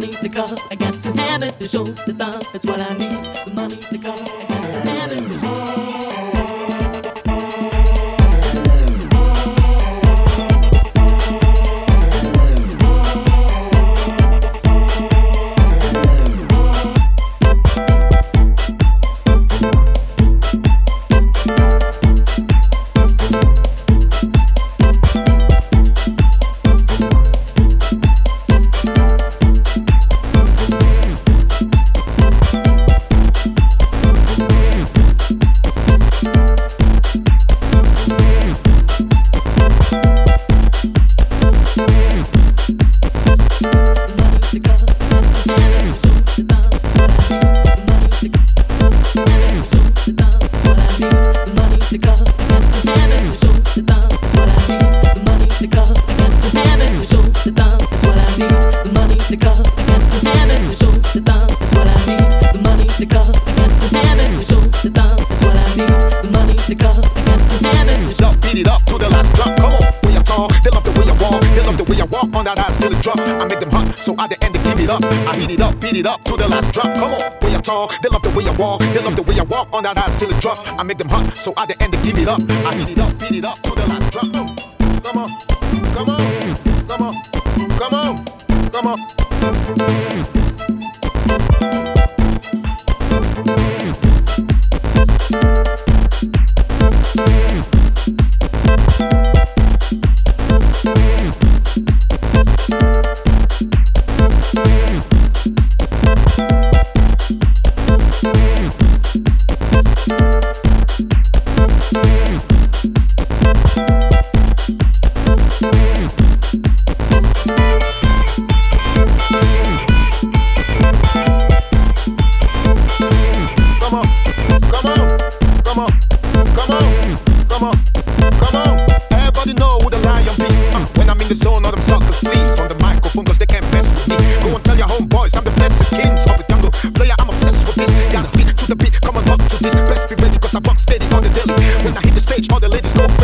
money that goes against an enemy the shows the stars. That's what I need. The money up. They love the way I walk on that ass to the drop. I make them hot, so at the end they give it up. I heat it up, beat it up to the last drop. Come on, way I talk. They love the way I walk. They love the way I walk on that ass to the drop. I make them hot, so at the end they give it up. I heat it up, beat it up to the last drop. Come on, come on, come on, come on, come on. Come on. All the ladies go